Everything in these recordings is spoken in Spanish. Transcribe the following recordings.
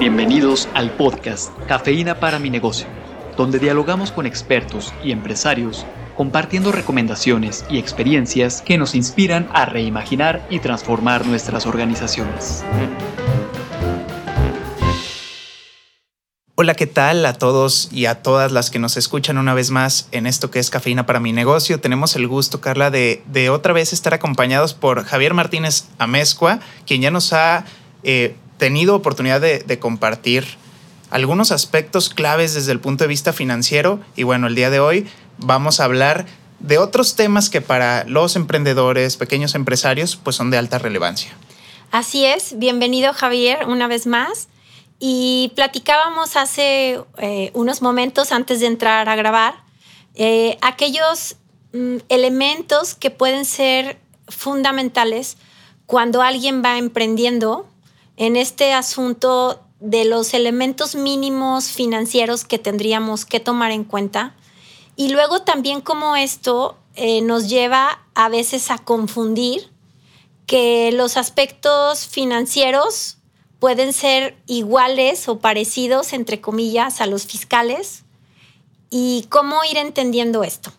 Bienvenidos al podcast Cafeína para mi negocio, donde dialogamos con expertos y empresarios compartiendo recomendaciones y experiencias que nos inspiran a reimaginar y transformar nuestras organizaciones. Hola, ¿qué tal a todos y a todas las que nos escuchan una vez más en esto que es Cafeína para mi negocio? Tenemos el gusto, Carla, de, otra vez estar acompañados por Javier Martínez Amezcua, quien ya nos ha eh, tenido oportunidad de, compartir algunos aspectos claves desde el punto de vista financiero. Y bueno, el día de hoy vamos a hablar de otros temas que para los emprendedores, pequeños empresarios, pues son de alta relevancia. Así es, bienvenido Javier una vez más. Y platicábamos hace eh, unos momentos antes de entrar a grabar eh, aquellos mm, elementos que pueden ser fundamentales cuando alguien va emprendiendo en este asunto de los elementos mínimos financieros que tendríamos que tomar en cuenta. Y luego también como esto eh, nos lleva a veces a confundir que los aspectos financieros pueden ser iguales o parecidos, entre comillas, a los fiscales. ¿Y cómo ir entendiendo esto?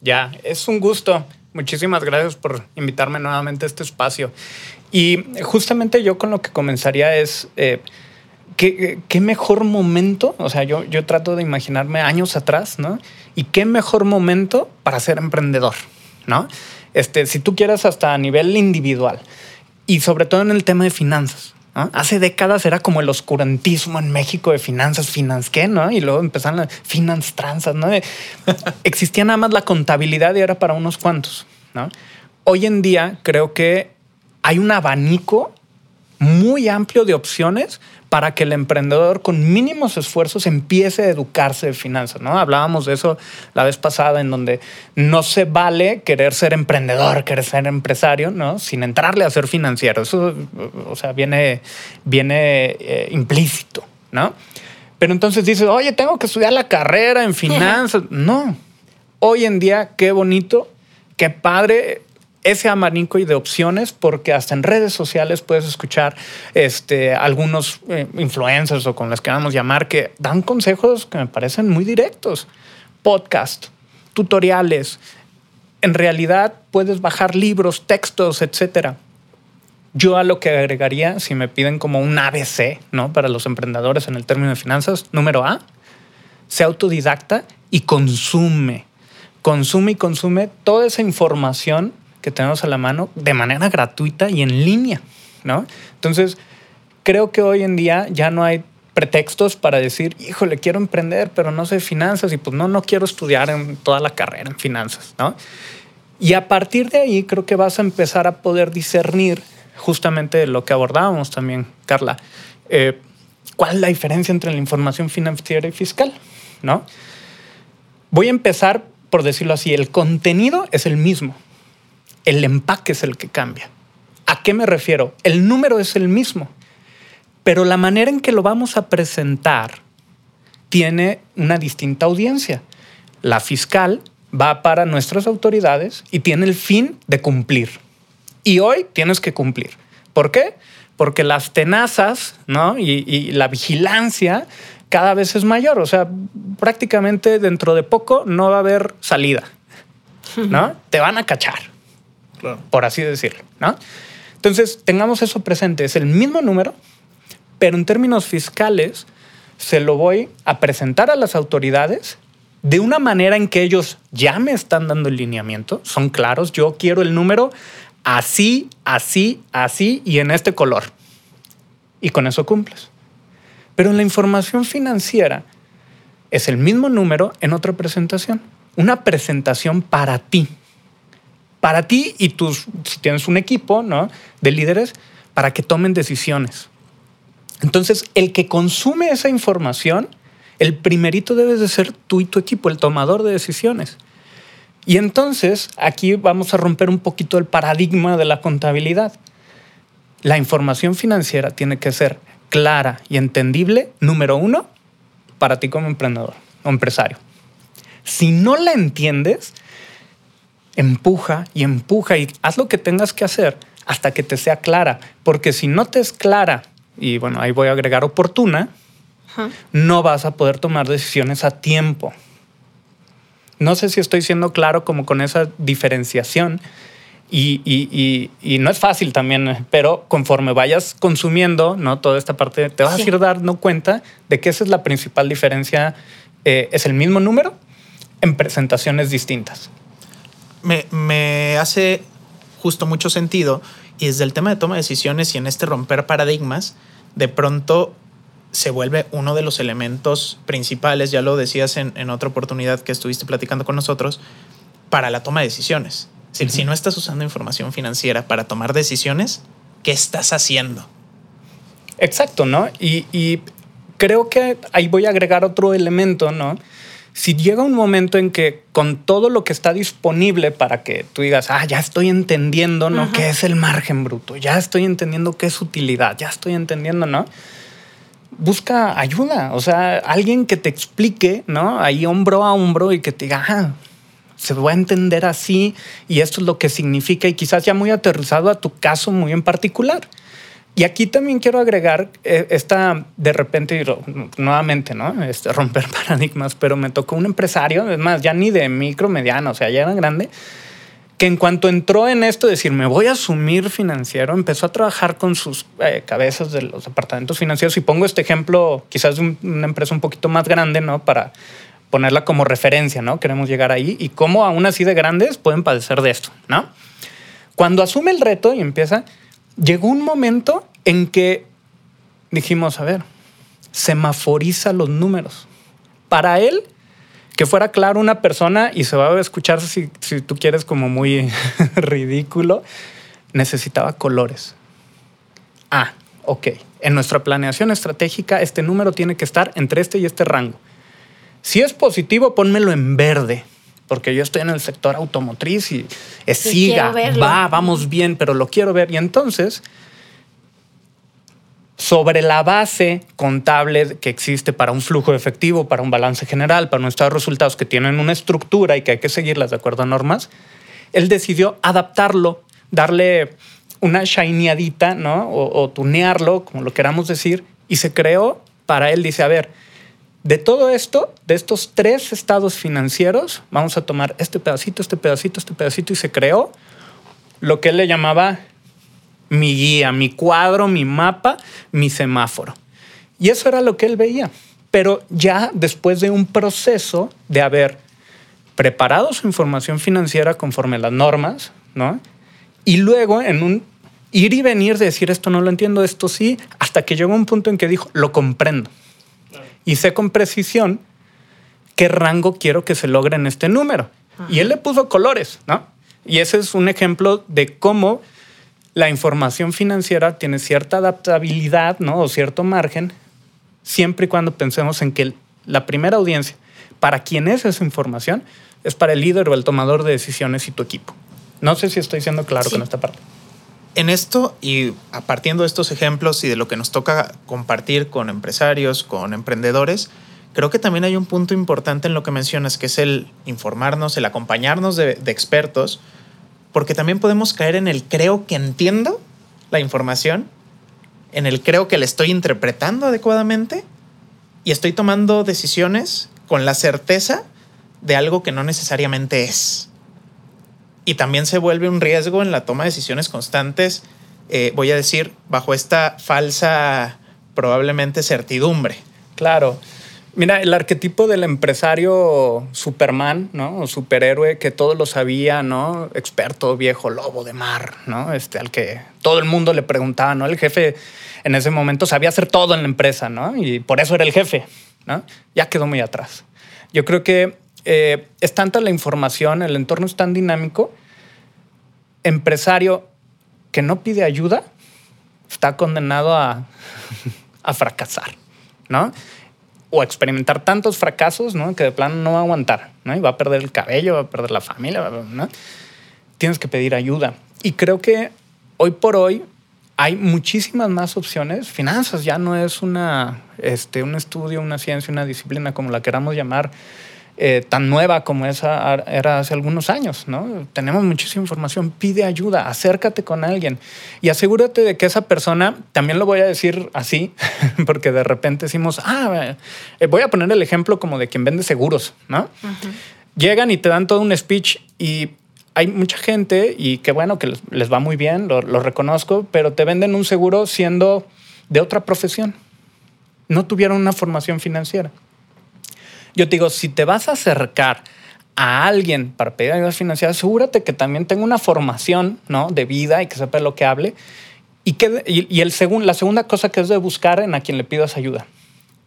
Ya, es un gusto. Muchísimas gracias por invitarme nuevamente a este espacio. Y justamente yo con lo que comenzaría es, eh, ¿qué, mejor momento? O sea, yo, yo trato de imaginarme años atrás, ¿no? Y qué mejor momento para ser emprendedor, ¿no? Este, si tú quieres hasta a nivel individual y sobre todo en el tema de finanzas. Hace décadas era como el oscurantismo en México de finanzas, finanzas, ¿qué? ¿no? Y luego empezaron las finanzas transas, ¿no? Existía nada más la contabilidad y era para unos cuantos. Hoy en día creo que hay un abanico muy amplio de opciones para que el emprendedor con mínimos esfuerzos empiece a educarse de finanzas, ¿no? Hablábamos de eso la vez pasada en donde no se vale querer ser emprendedor, querer ser empresario, ¿no? Sin entrarle a ser financiero. Eso, o sea, viene, viene eh, implícito, ¿no? Pero entonces dices, oye, tengo que estudiar la carrera en finanzas. no. Hoy en día, qué bonito, qué padre ese abanico y de opciones, porque hasta en redes sociales puedes escuchar este, algunos eh, influencers o con las que vamos a llamar que dan consejos que me parecen muy directos. Podcast, tutoriales. En realidad puedes bajar libros, textos, etcétera. Yo a lo que agregaría, si me piden como un ABC, ¿no? Para los emprendedores en el término de finanzas, número A, sea autodidacta y consume. Consume y consume toda esa información que tenemos a la mano de manera gratuita y en línea, ¿no? Entonces, creo que hoy en día ya no hay pretextos para decir, híjole, quiero emprender, pero no sé finanzas y pues no, no quiero estudiar en toda la carrera en finanzas, ¿no? Y a partir de ahí creo que vas a empezar a poder discernir justamente lo que abordábamos también, Carla. Eh, ¿Cuál es la diferencia entre la información financiera y fiscal? ¿No? Voy a empezar por decirlo así, el contenido es el mismo, el empaque es el que cambia. ¿A qué me refiero? El número es el mismo, pero la manera en que lo vamos a presentar tiene una distinta audiencia. La fiscal va para nuestras autoridades y tiene el fin de cumplir. Y hoy tienes que cumplir. ¿Por qué? Porque las tenazas ¿no? y, y la vigilancia cada vez es mayor. O sea, prácticamente dentro de poco no va a haber salida. ¿no? Te van a cachar por así decirlo, ¿no? Entonces, tengamos eso presente, es el mismo número, pero en términos fiscales se lo voy a presentar a las autoridades de una manera en que ellos ya me están dando el lineamiento, son claros, yo quiero el número así, así, así y en este color. Y con eso cumples. Pero en la información financiera es el mismo número en otra presentación, una presentación para ti para ti y tus, si tienes un equipo ¿no? de líderes, para que tomen decisiones. Entonces, el que consume esa información, el primerito debe de ser tú y tu equipo, el tomador de decisiones. Y entonces, aquí vamos a romper un poquito el paradigma de la contabilidad. La información financiera tiene que ser clara y entendible, número uno, para ti como emprendedor o empresario. Si no la entiendes, empuja y empuja y haz lo que tengas que hacer hasta que te sea clara, porque si no te es clara y bueno, ahí voy a agregar oportuna, no vas a poder tomar decisiones a tiempo. No sé si estoy siendo claro como con esa diferenciación. Y, no es fácil también, pero conforme vayas consumiendo ¿no? toda esta parte, te vas a ir dando cuenta de que esa es la principal diferencia. Eh, es el mismo número en presentaciones distintas. Me, me hace justo mucho sentido y desde el tema de toma de decisiones y en este romper paradigmas, de pronto se vuelve uno de los elementos principales, ya lo decías en, otra oportunidad que estuviste platicando con nosotros, para la toma de decisiones. Si no estás usando información financiera para tomar decisiones, ¿qué estás haciendo? Exacto, ¿no? Y, y creo que ahí voy a agregar otro elemento, ¿no? Si llega un momento en que con todo lo que está disponible para que tú digas, ah, ya estoy entendiendo, ¿no? ¿Qué es el margen bruto? Ya estoy entendiendo qué es utilidad, ya estoy entendiendo, ¿no? Busca ayuda, o sea, alguien que te explique, ¿no? Ahí hombro a hombro y que te diga, ah, se va a entender así y esto es lo que significa y quizás ya muy aterrizado a tu caso muy en particular. Y aquí también quiero agregar eh, esta, de repente, nuevamente, ¿no? Este, romper paradigmas, pero me tocó un empresario, es más, ya ni de micro, mediano, o sea, ya era grande, que en cuanto entró en esto, decir, me voy a asumir financiero, empezó a trabajar con sus eh, cabezas de los departamentos financieros. Y pongo este ejemplo, quizás una empresa un poquito más grande, ¿no? Para ponerla como referencia, ¿no? Queremos llegar ahí y cómo aún así de grandes pueden padecer de esto, ¿no? Cuando asume el reto y empieza, llegó un momento en que dijimos, a ver, semaforiza los números. Para él, que fuera claro una persona, y se va a escuchar si, si tú quieres como muy ridículo, necesitaba colores. Ah, ok. En nuestra planeación estratégica, este número tiene que estar entre este y este rango. Si es positivo, pónmelo en verde, porque yo estoy en el sector automotriz y es siga, va, vamos bien, pero lo quiero ver. Y entonces sobre la base contable que existe para un flujo efectivo, para un balance general, para nuestros resultados que tienen una estructura y que hay que seguirlas de acuerdo a normas, él decidió adaptarlo, darle una shineadita, ¿no? O, tunearlo, como lo queramos decir, y se creó para él, dice, a ver, de todo esto, de estos tres estados financieros, vamos a tomar este pedacito, este pedacito, este pedacito, y se creó lo que él le llamaba mi guía, mi cuadro, mi mapa, mi semáforo. Y eso era lo que él veía. Pero ya después de un proceso de haber preparado su información financiera conforme las normas, ¿no? Y luego en un ir y venir de decir esto no lo entiendo, esto sí, hasta que llegó un punto en que dijo, lo comprendo. Y sé con precisión qué rango quiero que se logre en este número. Y él le puso colores, ¿no? Y ese es un ejemplo de cómo la información financiera tiene cierta adaptabilidad, ¿no? O cierto margen, siempre y cuando pensemos en que la primera audiencia, para quien es esa información, es para el líder o el tomador de decisiones y tu equipo. No sé si estoy siendo claro con esta parte. En esto y a partir de estos ejemplos y de lo que nos toca compartir con empresarios, con emprendedores, creo que también hay un punto importante en lo que mencionas, que es el informarnos, el acompañarnos de, de expertos, porque también podemos caer en el creo que entiendo la información, en el creo que le estoy interpretando adecuadamente y estoy tomando decisiones con la certeza de algo que no necesariamente es. Y también se vuelve un riesgo en la toma de decisiones constantes, eh, voy a decir, bajo esta falsa probablemente certidumbre. Claro. Mira, el arquetipo del empresario Superman, ¿no? O superhéroe que todo lo sabía, ¿no? Experto, viejo, lobo de mar, ¿no? Este, al que todo el mundo le preguntaba, ¿no? El jefe en ese momento sabía hacer todo en la empresa, ¿no? Y por eso era el jefe, ¿no? Ya quedó muy atrás. Yo creo que eh, es tanta la información, el entorno es tan dinámico, empresario que no pide ayuda está condenado a, fracasar, ¿no? o experimentar tantos fracasos, ¿no? Que de plano no va a aguantar, ¿no? Y va a perder el cabello, va a perder la familia, ¿no? Tienes que pedir ayuda. Y creo que hoy por hoy hay muchísimas más opciones. Finanzas ya no es una, este, un estudio, una ciencia, una disciplina, como la queramos llamar, eh, tan nueva como esa era hace algunos años, ¿no? Tenemos muchísima información, pide ayuda, acércate con alguien y asegúrate de que esa persona, también lo voy a decir así, porque de repente decimos, ah, eh, voy a poner el ejemplo como de quien vende seguros, ¿no? Llegan y te dan todo un speech y hay mucha gente y qué bueno que les, va muy bien, lo, lo reconozco, pero te venden un seguro siendo de otra profesión. No tuvieron una formación financiera. Yo te digo, si te vas a acercar a alguien para pedir ayuda financiera, asegúrate que también tenga una formación ¿no? de vida y que sepa lo que hable. Y, que, y, el la segunda cosa que es de buscar en a quien le pidas ayuda,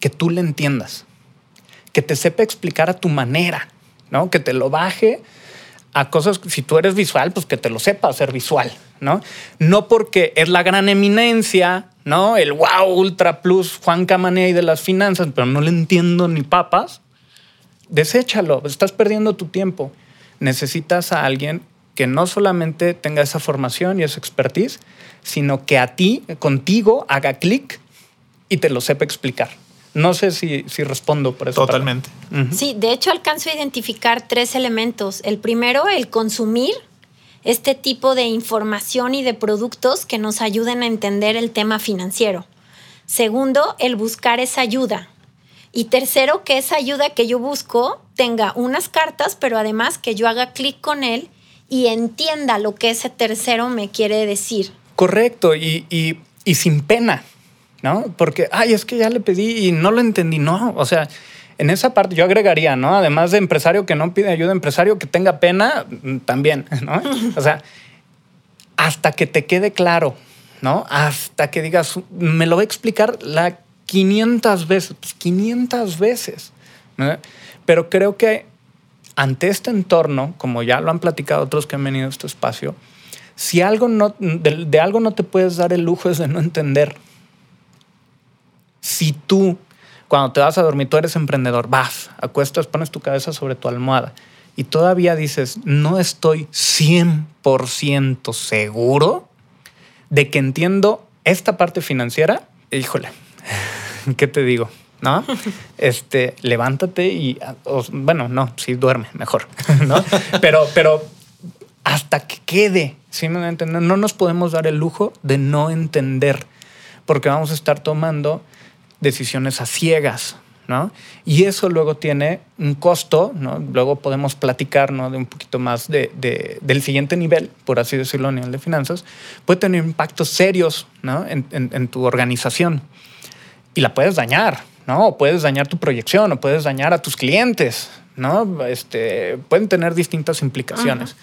que tú le entiendas, que te sepa explicar a tu manera, ¿no? que te lo baje a cosas, si tú eres visual, pues que te lo sepa hacer visual, ¿no? No porque es la gran eminencia, ¿no? El wow, ultra plus, Juan Camaney de las finanzas, pero no le entiendo ni papas, deséchalo, estás perdiendo tu tiempo. Necesitas a alguien que no solamente tenga esa formación y esa expertise, sino que a ti, contigo, haga clic y te lo sepa explicar. No sé si, si respondo por eso. Totalmente. Sí, de hecho alcanzo a identificar tres elementos. El primero, el consumir este tipo de información y de productos que nos ayuden a entender el tema financiero. Segundo, el buscar esa ayuda. Y tercero, que esa ayuda que yo busco tenga unas cartas, pero además que yo haga clic con él y entienda lo que ese tercero me quiere decir. Correcto, y, y, sin pena, ¿no? Porque, ay, es que ya le pedí y no lo entendí, no, o sea, en esa parte yo agregaría, ¿no? Además de empresario que no pide ayuda, empresario que tenga pena, mm, también, ¿no? O sea, hasta que te quede claro, ¿no? Hasta que digas, me lo voy a explicar la 500 veces, 500 pues, veces. Pero creo que ante este entorno, como ya lo han platicado otros que han venido a este espacio, si algo no, de, algo no te puedes dar el lujo es de no entender. Si tú, cuando te vas a dormir, tú eres emprendedor, vas, acuestas, pones tu cabeza sobre tu almohada y todavía dices, no estoy 100% seguro de que entiendo esta parte financiera, híjole, ¿qué te digo? ¿No? Este, levántate y, bueno, no, sí duerme, mejor, ¿no? Pero, pero hasta que quede, ¿sí me No nos podemos dar el lujo de no entender, porque vamos a estar tomando decisiones a ciegas, ¿no? Y eso luego tiene un costo, ¿no? Luego podemos platicar, ¿no? De un poquito más de, del siguiente nivel, por así decirlo, a nivel de finanzas, puede tener impactos serios, ¿no? En, en tu organización y la puedes dañar, ¿no? O puedes dañar tu proyección, o puedes dañar a tus clientes, ¿no? Este, pueden tener distintas implicaciones.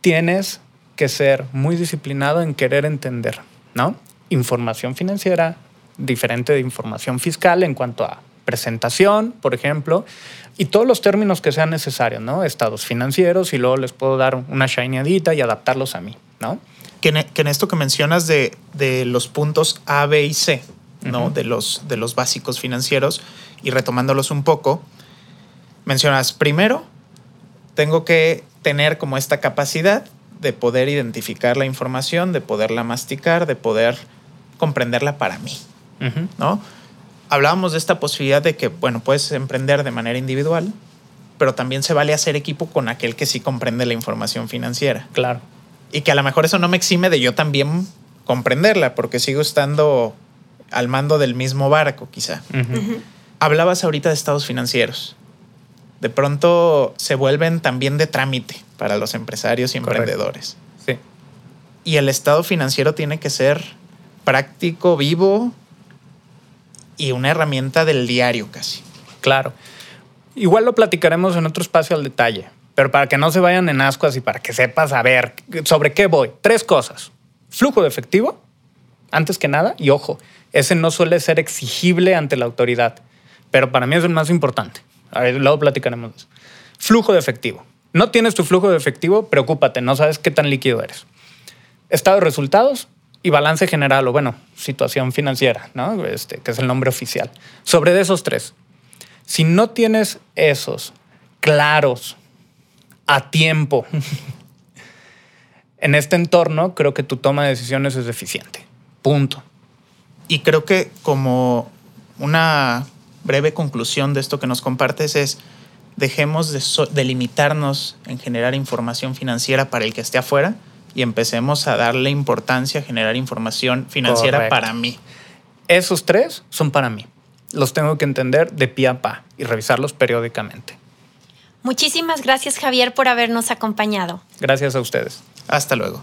Tienes que ser muy disciplinado en querer entender, ¿no? Información financiera diferente de información fiscal en cuanto a presentación, por ejemplo, y todos los términos que sean necesarios, ¿no? Estados financieros y luego les puedo dar una shineadita y adaptarlos a mí, ¿no? Que en, esto que mencionas de, de los puntos A, B y C, ¿no? de, los, de los básicos financieros y retomándolos un poco, mencionas, primero, tengo que tener como esta capacidad de poder identificar la información, de poderla masticar, de poder comprenderla para mí, ¿no? Hablábamos de esta posibilidad de que, bueno, puedes emprender de manera individual, pero también se vale hacer equipo con aquel que sí comprende la información financiera. Claro. Y que a lo mejor eso no me exime de yo también comprenderla, porque sigo estando al mando del mismo barco, quizá. Hablabas ahorita de estados financieros. De pronto se vuelven también de trámite para los empresarios y emprendedores. Sí. Y el estado financiero tiene que ser práctico, vivo y una herramienta del diario casi. Claro. Igual lo platicaremos en otro espacio al detalle, pero para que no se vayan en ascuas y para que sepas a ver sobre qué voy. Tres cosas. Flujo de efectivo, antes que nada, y ojo, ese no suele ser exigible ante la autoridad, pero para mí es el más importante. A ver, luego platicaremos. Flujo de efectivo. No tienes tu flujo de efectivo, preocúpate, no sabes qué tan líquido eres. Estado de resultados y balance general, o bueno, situación financiera, ¿no? Este, que es el nombre oficial. Sobre de esos tres, si no tienes esos claros a tiempo en este entorno, creo que tu toma de decisiones es deficiente. Punto. Y creo que como una breve conclusión de esto que nos compartes es, dejemos de, limitarnos en generar información financiera para el que esté afuera y empecemos a darle importancia a generar información financiera para mí. Esos tres son para mí. Los tengo que entender de pie a pa y revisarlos periódicamente. Muchísimas gracias Javier por habernos acompañado. Gracias a ustedes. Hasta luego.